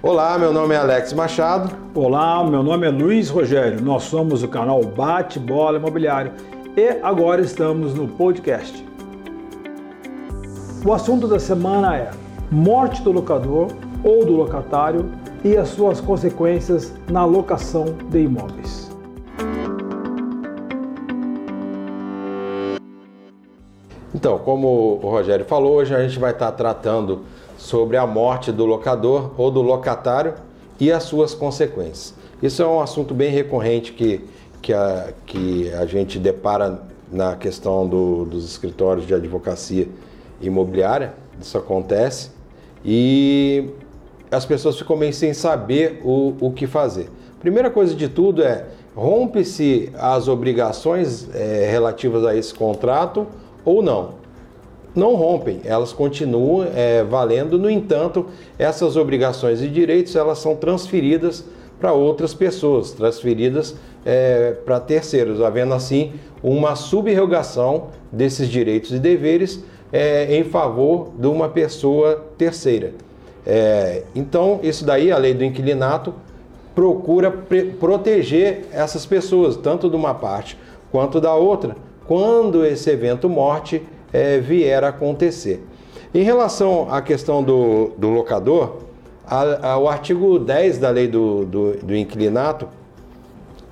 Olá, meu nome é Alex Machado. Olá, meu nome é Luiz Rogério. Nós somos o canal Bate Bola Imobiliário e agora estamos no podcast. O assunto da semana é morte do locador ou do locatário e as suas consequências na locação de imóveis. Então, como o Rogério falou, hoje a gente vai estar tratando sobre a morte do locador ou do locatário e as suas consequências. Isso é um assunto bem recorrente que, que, a, que a gente depara na questão do, dos escritórios de advocacia imobiliária. Isso acontece e as pessoas ficam meio sem saber o, o que fazer. Primeira coisa de tudo é rompe-se as obrigações é, relativas a esse contrato ou não não rompem, elas continuam é, valendo. No entanto, essas obrigações e direitos elas são transferidas para outras pessoas, transferidas é, para terceiros, havendo assim uma subrogação desses direitos e deveres é, em favor de uma pessoa terceira. É, então, isso daí, a lei do inquilinato, procura proteger essas pessoas, tanto de uma parte quanto da outra, quando esse evento morte é, vier a acontecer. Em relação à questão do, do locador, a, a, o artigo 10 da lei do, do, do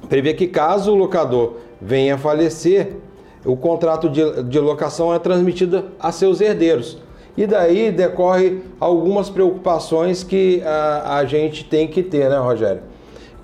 prevê que caso o locador venha a falecer, o contrato de, de locação é transmitido a seus herdeiros. E daí decorre algumas preocupações que a, a gente tem que ter, né, Rogério?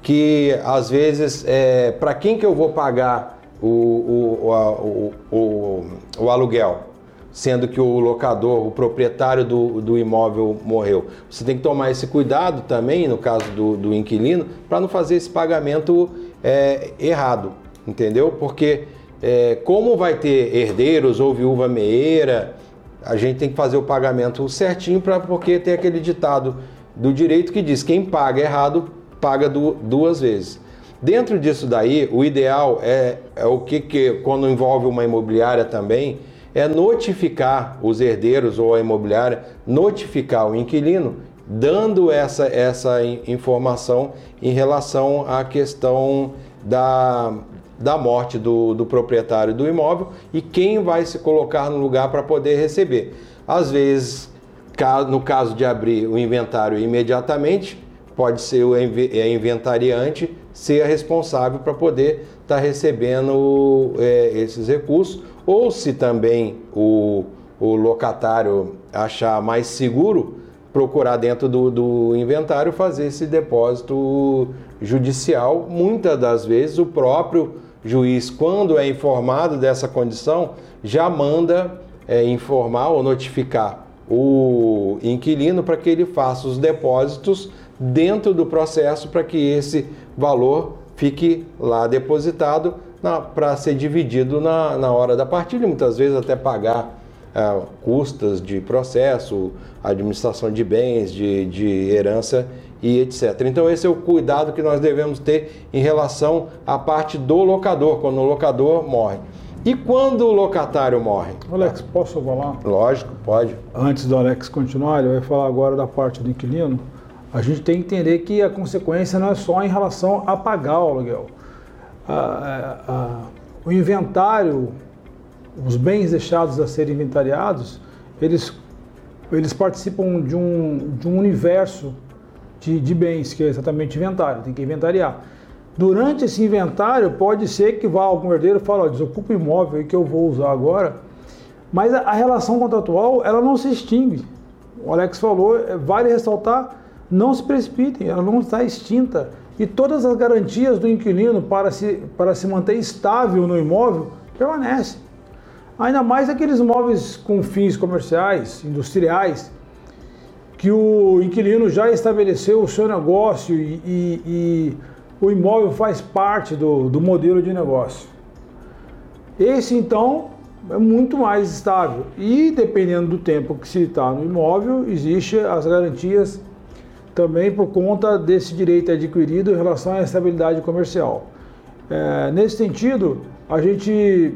Que às vezes, é, para quem que eu vou pagar o, o, o, o, o aluguel, sendo que o locador, o proprietário do, do imóvel morreu. Você tem que tomar esse cuidado também, no caso do, do inquilino, para não fazer esse pagamento é, errado, entendeu? Porque é, como vai ter herdeiros ou viúva meeira, a gente tem que fazer o pagamento certinho, para porque tem aquele ditado do direito que diz quem paga errado paga du, duas vezes. Dentro disso daí, o ideal é, é o que, que, quando envolve uma imobiliária também, é notificar os herdeiros ou a imobiliária, notificar o inquilino, dando essa, essa informação em relação à questão da, da morte do, do proprietário do imóvel e quem vai se colocar no lugar para poder receber. Às vezes, no caso de abrir o inventário imediatamente, pode ser o inventariante ser responsável para poder estar tá recebendo é, esses recursos, ou se também o, o locatário achar mais seguro, procurar dentro do, do inventário fazer esse depósito judicial. Muitas das vezes o próprio juiz, quando é informado dessa condição, já manda é, informar ou notificar o inquilino para que ele faça os depósitos dentro do processo para que esse valor fique lá depositado para ser dividido na, na hora da partilha, muitas vezes até pagar é, custas de processo, administração de bens, de, de herança e etc. Então esse é o cuidado que nós devemos ter em relação à parte do locador, quando o locador morre. E quando o locatário morre? Alex, posso falar? Lógico, pode. Antes do Alex continuar, ele vai falar agora da parte do inquilino a gente tem que entender que a consequência não é só em relação a pagar o aluguel. A, a, o inventário, os bens deixados a serem inventariados, eles, eles participam de um, de um universo de, de bens, que é exatamente inventário, tem que inventariar. Durante esse inventário, pode ser que vá algum herdeiro e fale, ó, desocupa o imóvel que eu vou usar agora, mas a, a relação contratual, ela não se extingue. O Alex falou, vale ressaltar não se precipitem, ela não está extinta. E todas as garantias do inquilino para se, para se manter estável no imóvel permanecem. Ainda mais aqueles imóveis com fins comerciais, industriais, que o inquilino já estabeleceu o seu negócio e, e, e o imóvel faz parte do, do modelo de negócio. Esse então é muito mais estável e dependendo do tempo que se está no imóvel, existe as garantias também por conta desse direito adquirido em relação à estabilidade comercial. É, nesse sentido, a gente,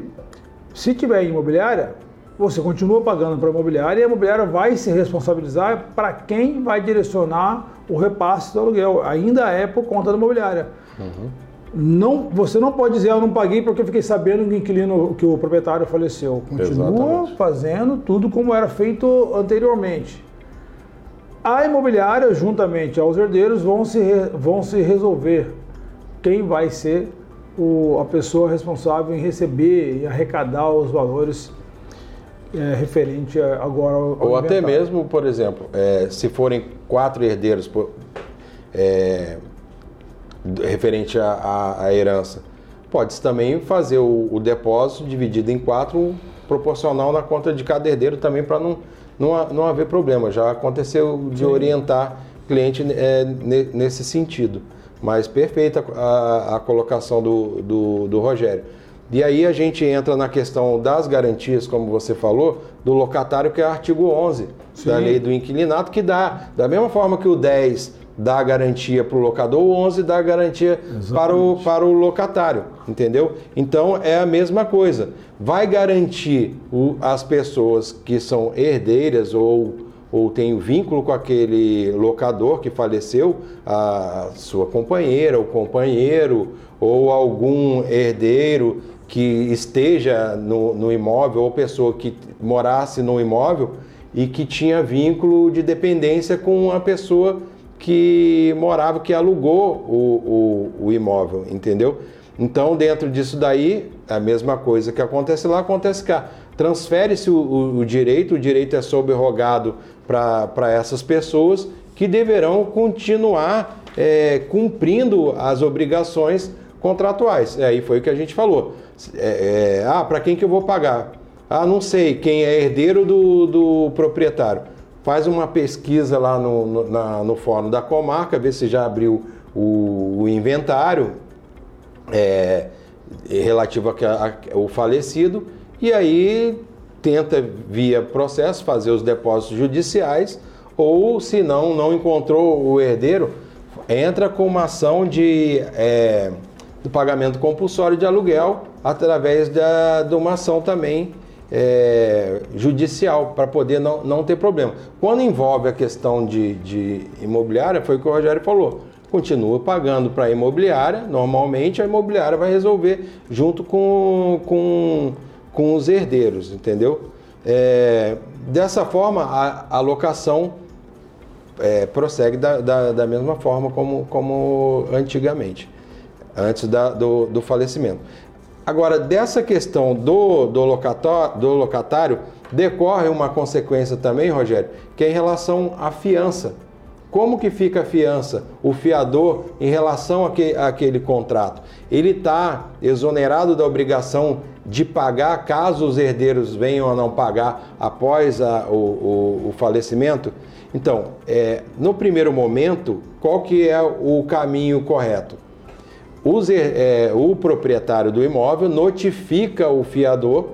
se tiver imobiliária, você continua pagando para a imobiliária e a imobiliária vai se responsabilizar para quem vai direcionar o repasse do aluguel. Ainda é por conta da imobiliária. Uhum. Não, você não pode dizer, eu não paguei porque eu fiquei sabendo que o inquilino, que o proprietário faleceu. Continua Exatamente. fazendo tudo como era feito anteriormente. A imobiliária, juntamente aos herdeiros, vão se, vão se resolver quem vai ser o, a pessoa responsável em receber e arrecadar os valores é, referente agora ao, ao Ou até mesmo, por exemplo, é, se forem quatro herdeiros é, referente à herança, pode-se também fazer o, o, depósito dividido em quatro, proporcional na conta de cada herdeiro também para não, não, não haver problema. Já aconteceu de Sim. orientar cliente é, nesse sentido. Mas perfeita a, a colocação do, do, do Rogério. E aí a gente entra na questão das garantias, como você falou, do locatário, que é o artigo 11 Sim. da lei do inquilinato, que dá, da mesma forma que o 10 dá garantia para o locador, o 11 dá garantia para o, para o locatário, entendeu? Então é a mesma coisa. Vai garantir o, as pessoas que são herdeiras ou ou tem vínculo com aquele locador que faleceu, a sua companheira, o companheiro, ou algum herdeiro que esteja no, no imóvel, ou pessoa que morasse no imóvel e que tinha vínculo de dependência com a pessoa que morava, que alugou o, o, o imóvel, entendeu? Então, dentro disso daí, a mesma coisa que acontece lá, acontece cá. Transfere-se o, o, direito, o direito é sobrerogado para essas pessoas que deverão continuar é, cumprindo as obrigações contratuais. E aí foi o que a gente falou. É, é, ah, para quem que eu vou pagar? Ah, não sei, quem é herdeiro do, do proprietário. Faz uma pesquisa lá no, no, na, no fórum da comarca, vê se já abriu o, o inventário é, relativo ao falecido, e aí tenta, via processo, fazer os depósitos judiciais, ou se não, não encontrou o herdeiro, entra com uma ação de, é, do pagamento compulsório de aluguel através da, de uma ação também é, judicial, para poder não, não ter problema. Quando envolve a questão de, de imobiliária, foi o que o Rogério falou. Continua pagando para a imobiliária, normalmente a imobiliária vai resolver junto com, com, com os herdeiros, entendeu? É, dessa forma, a, a locação é, prossegue da, da, da, mesma forma como, como antigamente, antes da, do, do falecimento. Agora, dessa questão do, do, locatório, do locatário, decorre uma consequência também, Rogério, que é em relação à fiança. Como que fica a fiança, o fiador, em relação àquele contrato? Ele está exonerado da obrigação de pagar caso os herdeiros venham a não pagar após a, o, o, o, falecimento? Então, é, no primeiro momento, qual que é o caminho correto? É, o proprietário do imóvel notifica o fiador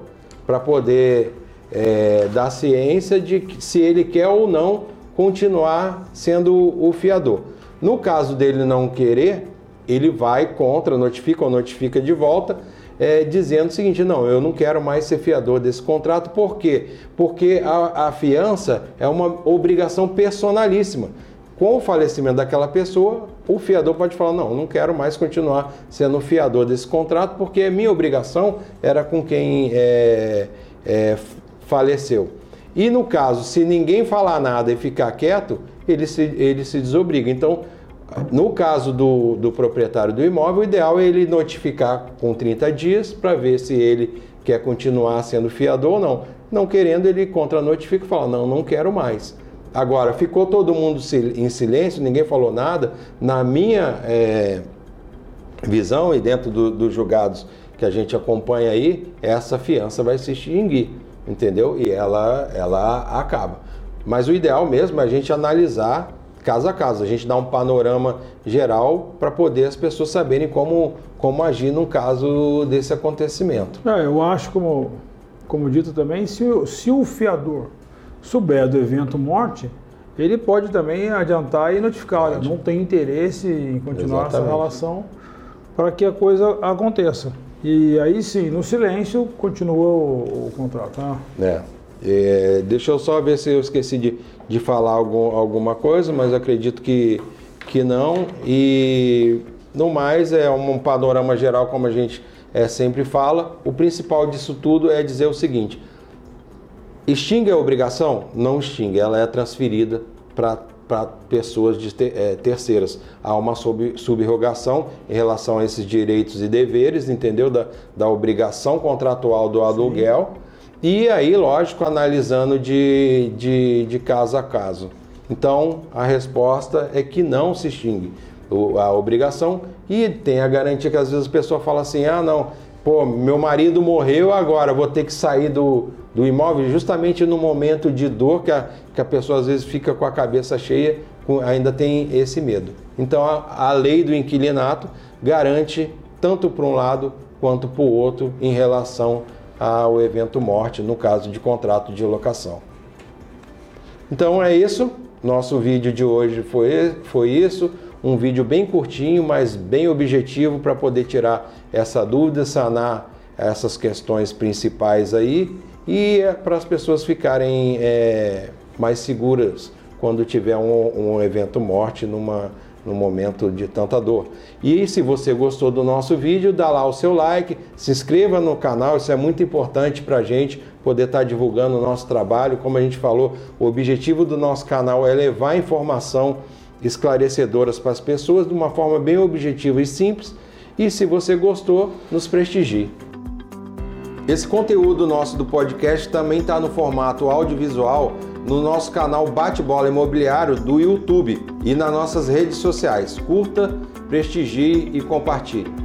para poder é, dar ciência de se ele quer ou não continuar sendo o fiador. No caso dele não querer, ele vai contra, notifica ou notifica de volta, é, dizendo o seguinte: não, eu não quero mais ser fiador desse contrato, por quê? Porque a, a fiança é uma obrigação personalíssima. Com o falecimento daquela pessoa, o fiador pode falar: não, não quero mais continuar sendo fiador desse contrato, porque minha obrigação era com quem é, é, faleceu. E no caso, se ninguém falar nada e ficar quieto, ele se, ele se desobriga. Então, no caso do, do proprietário do imóvel, o ideal é ele notificar com 30 dias para ver se ele quer continuar sendo fiador ou não. Não querendo, ele contra-notifica e fala: não, não quero mais. Agora, ficou todo mundo em silêncio, ninguém falou nada. Na minha é, visão e dentro do, dos julgados que a gente acompanha aí, essa fiança vai se extinguir entendeu? E ela, ela acaba. Mas o ideal mesmo é a gente analisar caso a caso, a gente dar um panorama geral para poder as pessoas saberem como, como agir num caso desse acontecimento. É, eu acho, como, como dito também, se, se o fiador souber do evento morte, ele pode também adiantar e notificar, olha, não tem interesse em continuar Exatamente. essa relação para que a coisa aconteça. E aí sim, no silêncio, continua o, o contrato. Né? É. É, deixa eu só ver se eu esqueci de, de falar algum, alguma coisa, mas acredito que, que não. E no mais, é um panorama geral, como a gente é, sempre fala. O principal disso tudo é dizer o seguinte: extingue a obrigação? Não extingue, ela é transferida para pessoas de ter, é, terceiras. Há uma sub, subrogação em relação a esses direitos e deveres, entendeu? Da, da obrigação contratual do aluguel. Sim. E aí, lógico, analisando de, de, de caso a caso. Então, a resposta é que não se extingue a obrigação e tem a garantia que às vezes a pessoa fala assim: ah, não, pô, meu marido morreu agora, vou ter que sair do, do imóvel justamente no momento de dor que a, que a pessoa às vezes fica com a cabeça cheia, com, ainda tem esse medo. Então a, a lei do inquilinato garante tanto para um lado quanto para o outro em relação ao evento morte, no caso de contrato de locação. Então é isso. Nosso vídeo de hoje foi, foi isso. Um vídeo bem curtinho, mas bem objetivo para poder tirar essa dúvida, sanar essas questões principais aí e é para as pessoas ficarem é, mais seguras quando tiver um, um evento morte numa, num momento de tanta dor. E se você gostou do nosso vídeo, dá lá o seu like, se inscreva no canal, isso é muito importante para a gente poder estar tá divulgando o nosso trabalho. Como a gente falou, o objetivo do nosso canal é levar informação esclarecedoras para as pessoas de uma forma bem objetiva e simples. E se você gostou, nos prestigie. Esse conteúdo nosso do podcast também está no formato audiovisual no nosso canal Bate-Bola Imobiliário do YouTube e nas nossas redes sociais. Curta, prestigie e compartilhe.